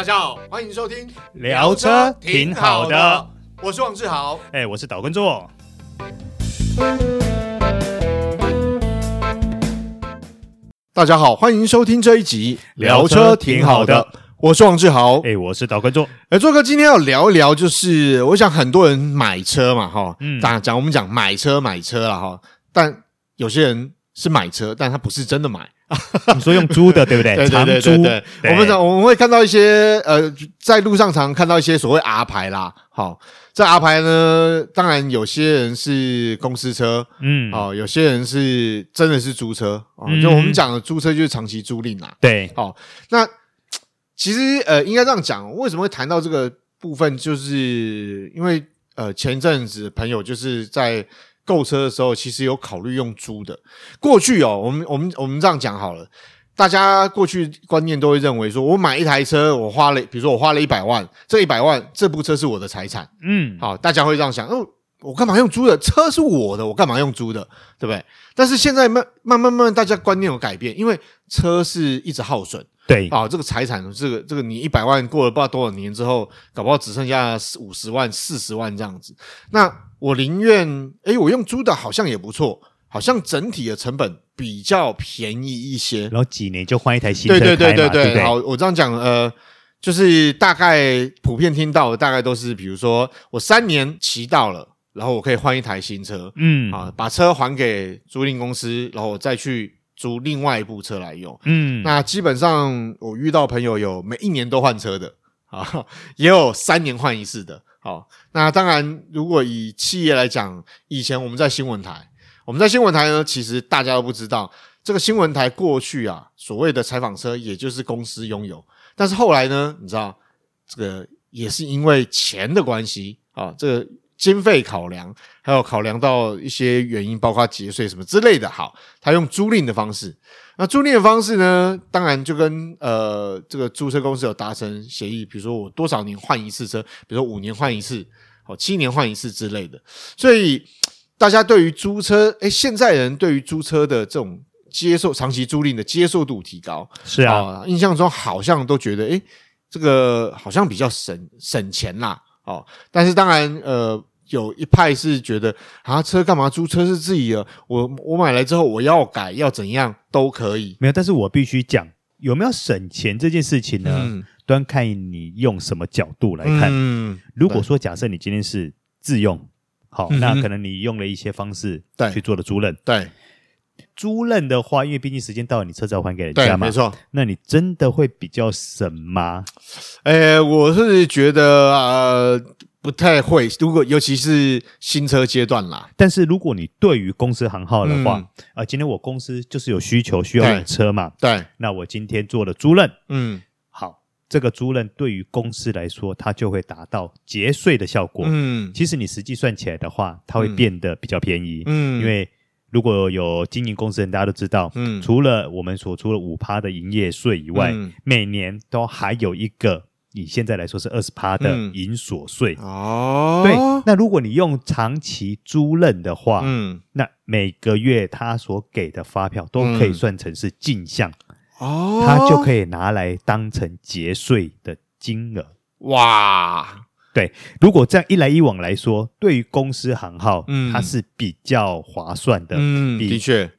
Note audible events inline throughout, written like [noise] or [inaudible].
大家好，欢迎收听聊车挺好的，我是王志豪，哎，我是岛根座。大家好，欢迎收听这一集聊车挺好的，我是王志豪，哎，我是岛根座。哎，做哥，今天要聊一聊，就是我想很多人买车嘛，哈，嗯，讲讲我们讲买车买车了哈，但有些人是买车，但他不是真的买。[laughs] 你说用租的对不对？[laughs] 对对对对对，我们我们会看到一些呃，在路上常看到一些所谓 R 牌啦。好，这 R 牌呢，当然有些人是公司车，嗯，哦，有些人是真的是租车啊。就我们讲的租车就是长期租赁啦。对，好，那其实呃，应该这样讲，为什么会谈到这个部分？就是因为呃，前一阵子朋友就是在。购车的时候，其实有考虑用租的。过去哦，我们我们我们这样讲好了，大家过去观念都会认为说，我买一台车，我花了，比如说我花了一百万，这一百万这部车是我的财产，嗯，好，大家会这样想，哦，我干嘛用租的？车是我的，我干嘛用租的？对不对？但是现在慢慢慢慢，大家观念有改变，因为车是一直耗损。对啊，这个财产，这个这个，你一百万过了不知道多少年之后，搞不好只剩下五十万、四十万这样子。那我宁愿，哎，我用租的，好像也不错，好像整体的成本比较便宜一些。然后几年就换一台新车，对对对对对。对对好，我这样讲，呃，就是大概普遍听到的，大概都是，比如说我三年骑到了，然后我可以换一台新车，嗯，啊，把车还给租赁公司，然后我再去。租另外一部车来用，嗯，那基本上我遇到朋友有每一年都换车的啊，也有三年换一次的。好，那当然，如果以企业来讲，以前我们在新闻台，我们在新闻台呢，其实大家都不知道，这个新闻台过去啊，所谓的采访车也就是公司拥有，但是后来呢，你知道，这个也是因为钱的关系啊，这个。经费考量，还有考量到一些原因，包括节税什么之类的。好，他用租赁的方式。那租赁的方式呢，当然就跟呃这个租车公司有达成协议，比如说我多少年换一次车，比如说五年换一次，好，七年换一次之类的。所以大家对于租车，诶，现在人对于租车的这种接受长期租赁的接受度提高，是啊，印象中好像都觉得，诶，这个好像比较省省钱啦。哦，但是当然，呃。有一派是觉得啊，车干嘛租？车是自己的，我我买来之后我要改要怎样都可以。没有，但是我必须讲，有没有省钱这件事情呢？嗯、端看你用什么角度来看。嗯，如果说假设你今天是自用，好，嗯、那可能你用了一些方式去做了租赁。对，租赁的话，因为毕竟时间到了，你车子要还给人家嘛，没错。那你真的会比较省吗？诶，我是觉得呃。不太会，如果尤其是新车阶段啦。但是如果你对于公司行号的话，啊、嗯。呃，今天我公司就是有需求需要用车嘛，对，那我今天做了租赁，嗯，好，这个租赁对于公司来说，它就会达到节税的效果，嗯，其实你实际算起来的话，它会变得比较便宜，嗯，因为如果有经营公司的人，大家都知道，嗯，除了我们所出的五趴的营业税以外，嗯、每年都还有一个。以现在来说是二十趴的营所税、嗯、哦，对。那如果你用长期租赁的话，嗯，那每个月他所给的发票都可以算成是进项哦，他就可以拿来当成节税的金额。哇。对，如果这样一来一往来说，对于公司行号，嗯，它是比较划算的，嗯，的确，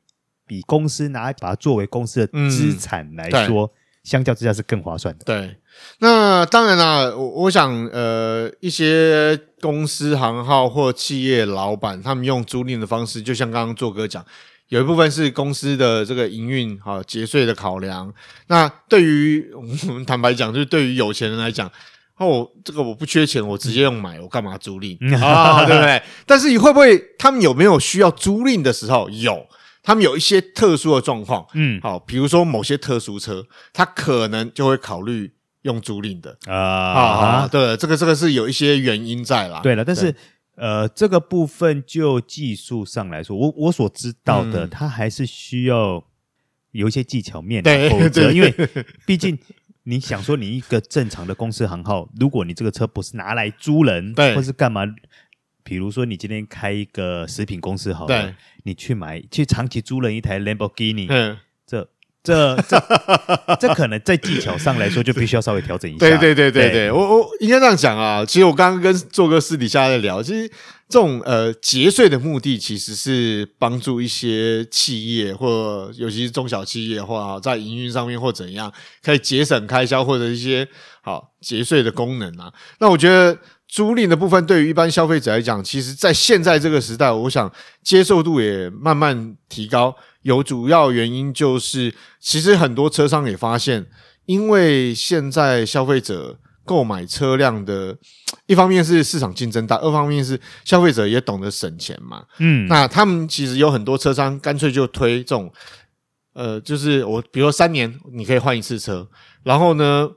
比公司拿来把它作为公司的资产来说。嗯相较之下是更划算的。对，那当然啦，我我想，呃，一些公司行号或企业老板，他们用租赁的方式，就像刚刚做哥讲，有一部分是公司的这个营运好节税的考量。那对于我们坦白讲，就是对于有钱人来讲，哦，这个我不缺钱，我直接用买，我干嘛租赁啊？对不对？但是你会不会，他们有没有需要租赁的时候？有。他们有一些特殊的状况，嗯，好，比如说某些特殊车，他可能就会考虑用租赁的。啊，啊，对，这个这个是有一些原因在啦。对了，但是呃，这个部分就技术上来说，我我所知道的，它还是需要有一些技巧面的，否则，因为毕竟你想说，你一个正常的公司行号，如果你这个车不是拿来租人，对，或是干嘛？比如说，你今天开一个食品公司好你去买去长期租了一台 Lamborghini，嗯，这这这 [laughs] 这可能在技巧上来说，就必须要稍微调整一下。对对对对对，我我应该这样讲啊。其实我刚刚跟做哥私底下在聊，其实这种呃节税的目的，其实是帮助一些企业或尤其是中小企业，或在营运上面或怎样，可以节省开销或者一些好节税的功能啊。那我觉得租赁的部分，对于一般消费者来讲，其实在现在这个时代，我想接受度也慢慢提高。有主要原因就是，其实很多车商也发现，因为现在消费者购买车辆的，一方面是市场竞争大，二方面是消费者也懂得省钱嘛。嗯，那他们其实有很多车商干脆就推这种，呃，就是我比如说三年你可以换一次车，然后呢，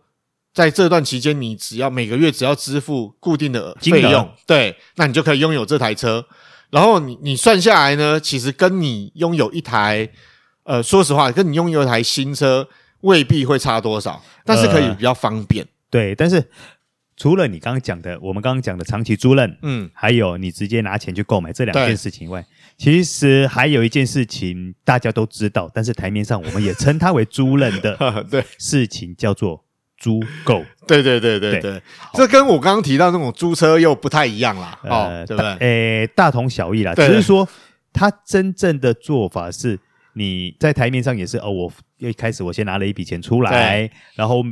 在这段期间你只要每个月只要支付固定的费用，对，那你就可以拥有这台车。然后你你算下来呢，其实跟你拥有一台，呃，说实话，跟你拥有一台新车未必会差多少，但是可以比较方便。呃、对，但是除了你刚刚讲的，我们刚刚讲的长期租赁，嗯，还有你直接拿钱去购买这两件事情以外，其实还有一件事情大家都知道，但是台面上我们也称它为租赁的，[laughs] 对，事情叫做。租购，[laughs] 对对对对对，这跟我刚刚提到那种租车又不太一样啦，哦，对不对？诶，大同小异啦，只是说他真正的做法是，你在台面上也是哦，我一开始我先拿了一笔钱出来，然后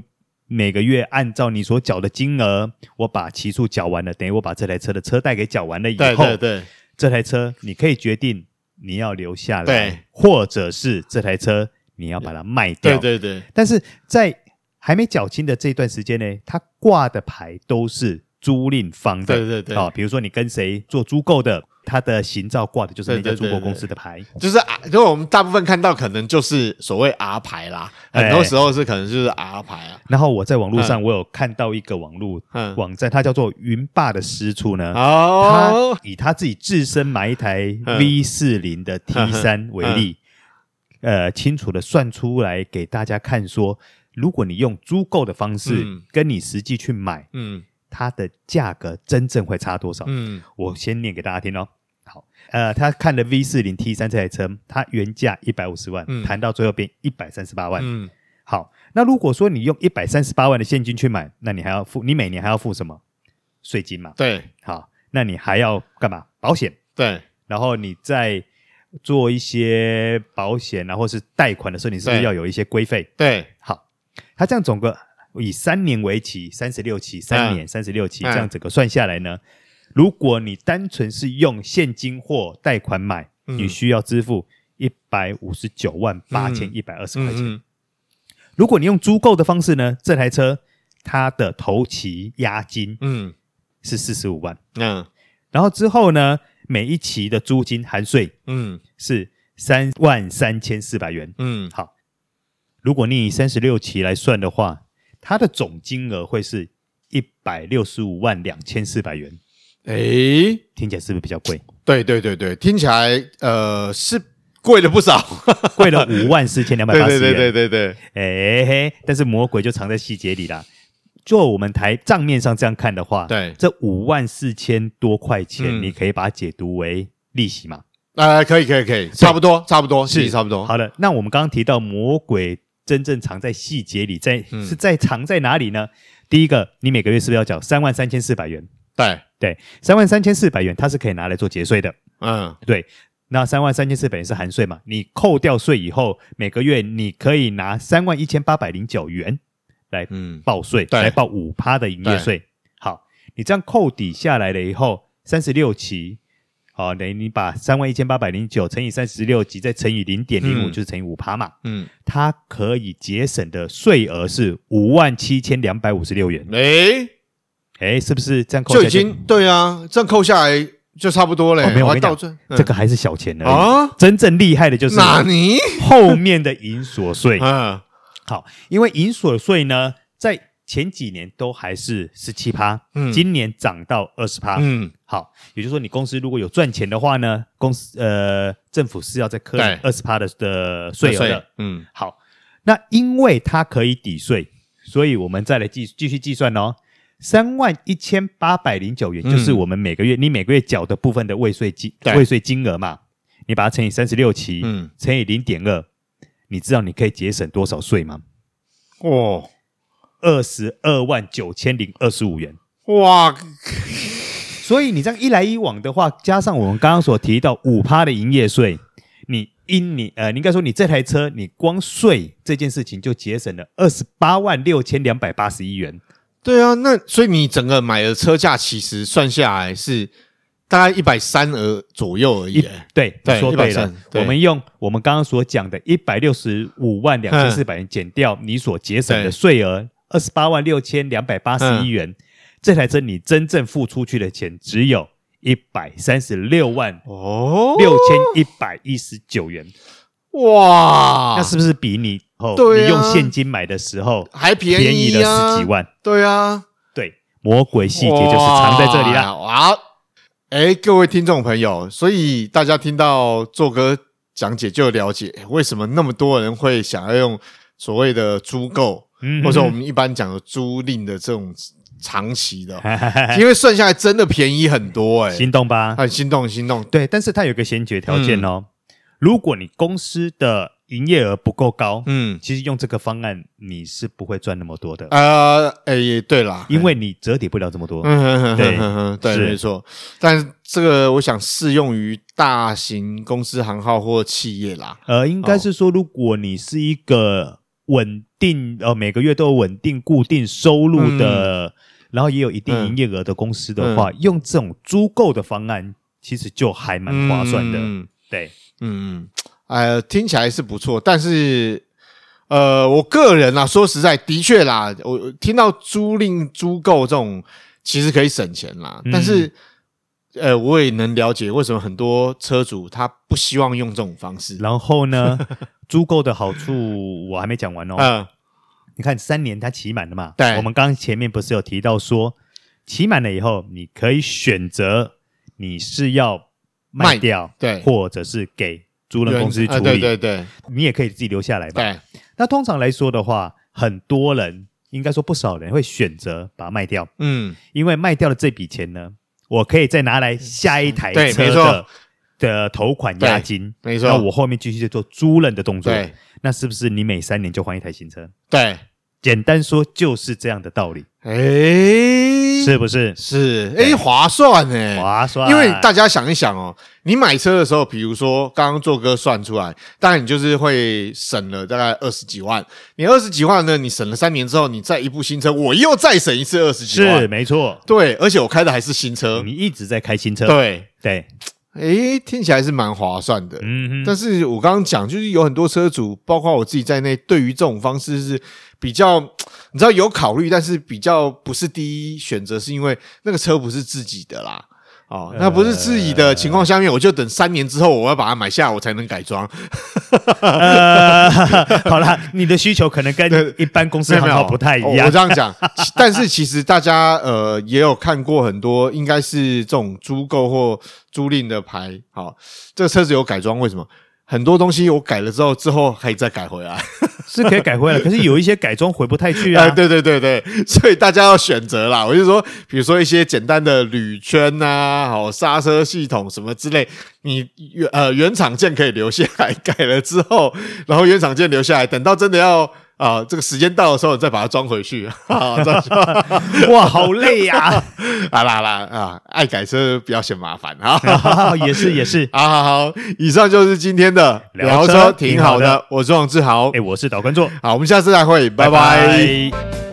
每个月按照你所缴的金额，我把期数缴完了，等于我把这台车的车贷给缴完了以后，对对，这台车你可以决定你要留下来，对，或者是这台车你要把它卖掉，对对对，但是在还没缴清的这段时间呢，他挂的牌都是租赁方的，对对对，啊，比如说你跟谁做租购的，他的行照挂的就是那家租购公司的牌，就是啊，因为我们大部分看到可能就是所谓 R 牌啦，很多时候是可能就是 R 牌啊。然后我在网络上我有看到一个网络网站，它叫做云霸的师出呢，哦，他以他自己自身买一台 V 四零的 T 三为例，呃，清楚的算出来给大家看说。如果你用租购的方式，跟你实际去买，嗯，它的价格真正会差多少？嗯，我先念给大家听哦。好，呃，他看的 V 四零 T 三这台车，它原价一百五十万，谈到最后变一百三十八万。嗯，好，那如果说你用一百三十八万的现金去买，那你还要付，你每年还要付什么？税金嘛。对，好，那你还要干嘛？保险。对，然后你在做一些保险，然后是贷款的时候，你是不是要有一些规费？对，好。他这样总个以三年为期，三十六期，三年三十六期，这样整个算下来呢，如果你单纯是用现金或贷款买，你需要支付一百五十九万八千一百二十块钱。如果你用租购的方式呢，这台车它的头期押金嗯。是四十五万。嗯，然后之后呢，每一期的租金含税嗯。是三万三千四百元。嗯。好。如果你以三十六期来算的话，它的总金额会是一百六十五万两千四百元。哎，听起来是不是比较贵？对对对对，听起来呃是贵了不少，[laughs] 贵了五万四千两百八十元。对对对对对，哎嘿，但是魔鬼就藏在细节里啦。就我们台账面上这样看的话，对，这五万四千多块钱，你可以把它解读为利息吗？呃，可以可以可以，差不多差不多是差不多。好的，那我们刚刚提到魔鬼。真正藏在细节里，在是在藏在哪里呢？第一个，你每个月是不是要缴三万三千四百元？对对，三万三千四百元，它是可以拿来做节税的。嗯，对。那三万三千四百元是含税嘛？你扣掉税以后，每个月你可以拿三万一千八百零九元来报税，来报五趴的营业税。好，你这样扣抵下来了以后，三十六期。好，等于你把三万一千八百零九乘以三十六级，再乘以零点零五，就是乘以五趴嘛。嗯，它可以节省的税额是五万七千两百五十六元。哎，哎，是不是这样扣？就已经对啊，这样扣下来就差不多了。没有，我跟你讲，这个还是小钱而已啊。真正厉害的就是哪尼后面的银所税。嗯，[laughs] 好，因为银所税呢，在前几年都还是十七趴，嗯，今年涨到二十趴，嗯，好，也就是说你公司如果有赚钱的话呢，公司呃政府是要再课二十趴的的税额的，嗯，好，那因为它可以抵税，所以我们再来继继续计算哦，三万一千八百零九元就是我们每个月你每个月缴的部分的未税金未税金额嘛，你把它乘以三十六期，嗯，乘以零点二。你知道你可以节省多少税吗？哦，二十二万九千零二十五元。哇！所以你这样一来一往的话，加上我们刚刚所提到五趴的营业税，你因你呃，你应该说你这台车，你光税这件事情就节省了二十八万六千两百八十一元。对啊，那所以你整个买的车价其实算下来是大概一百三而左右而已。对，对，说对了，对我们用我们刚刚所讲的一百六十五万两千四百元减掉你所节省的税额二十八万六千两百八十一元。嗯这台车你真正付出去的钱只有一百三十六万哦六千一百一十九元，哇！那是不是比你哦？你用现金买的时候还便宜，便宜了十几万？对啊，对，魔鬼细节就是藏在这里了。哇！哎，各位听众朋友，所以大家听到做哥讲解就了解为什么那么多人会想要用所谓的租购，或者我们一般讲的租赁的这种。长期的，[laughs] 因为算下来真的便宜很多哎、欸，心动吧？很心动，心动。对，但是它有个先决条件哦，嗯、如果你公司的营业额不够高，嗯，其实用这个方案你是不会赚那么多的。呃，哎、欸，对啦，因为你折抵不了这么多。嗯对，对，没错。但是这个我想适用于大型公司行号或企业啦。呃，应该是说，如果你是一个稳定呃每个月都有稳定固定收入的。嗯然后也有一定营业额的公司的话，用这种租购的方案，其实就还蛮划算的。嗯、对，嗯嗯，呃，听起来是不错，但是，呃，我个人啊，说实在，的确啦，我听到租赁租购这种，其实可以省钱啦。嗯、但是，呃，我也能了解为什么很多车主他不希望用这种方式。然后呢，[laughs] 租购的好处我还没讲完哦。嗯。你看三年它期满了嘛？对，我们刚前面不是有提到说，期满了以后，你可以选择你是要卖掉，对，或者是给租赁公司处理，对对对，你也可以自己留下来吧。对，那通常来说的话，很多人应该说不少人会选择把它卖掉，嗯，因为卖掉了这笔钱呢，我可以再拿来下一台车的的头款押金，没错，那我后面继续在做租赁的动作，对。那是不是你每三年就换一台新车？对，简单说就是这样的道理。哎、欸，是不是？是，哎、欸，划算哎，划算。因为大家想一想哦，你买车的时候，比如说刚刚做哥算出来，当然你就是会省了大概二十几万。你二十几万呢，你省了三年之后，你再一部新车，我又再省一次二十几万。是，没错。对，而且我开的还是新车。你一直在开新车。对对。诶，听起来是蛮划算的，嗯哼。但是我刚刚讲，就是有很多车主，包括我自己在内，对于这种方式是比较，你知道有考虑，但是比较不是第一选择，是因为那个车不是自己的啦。哦，那不是自己的情况下面，我就等三年之后，我要把它买下，我才能改装。呃，[laughs] 好啦，你的需求可能跟一般公司行号不太一样。我这样讲，[laughs] 但是其实大家呃也有看过很多，应该是这种租购或租赁的牌。好，这个车子有改装，为什么？很多东西我改了之后，之后可以再改回来，[laughs] 是可以改回来。[laughs] 可是有一些改装回不太去啊。哎，对对对对，所以大家要选择啦。我就说，比如说一些简单的铝圈呐，好刹车系统什么之类，你原呃原厂件可以留下来，改了之后，然后原厂件留下来，等到真的要。啊，这个时间到的时候，你再把它装回去。[laughs] 啊，[laughs] 哇，好累 [laughs] 呀！好啦好啦啊，爱改车比较嫌麻烦啊。也是也是，好好好，以上就是今天的聊车，挺好的。我是王志豪，哎，我是导观众。好，我们下次再会，拜拜。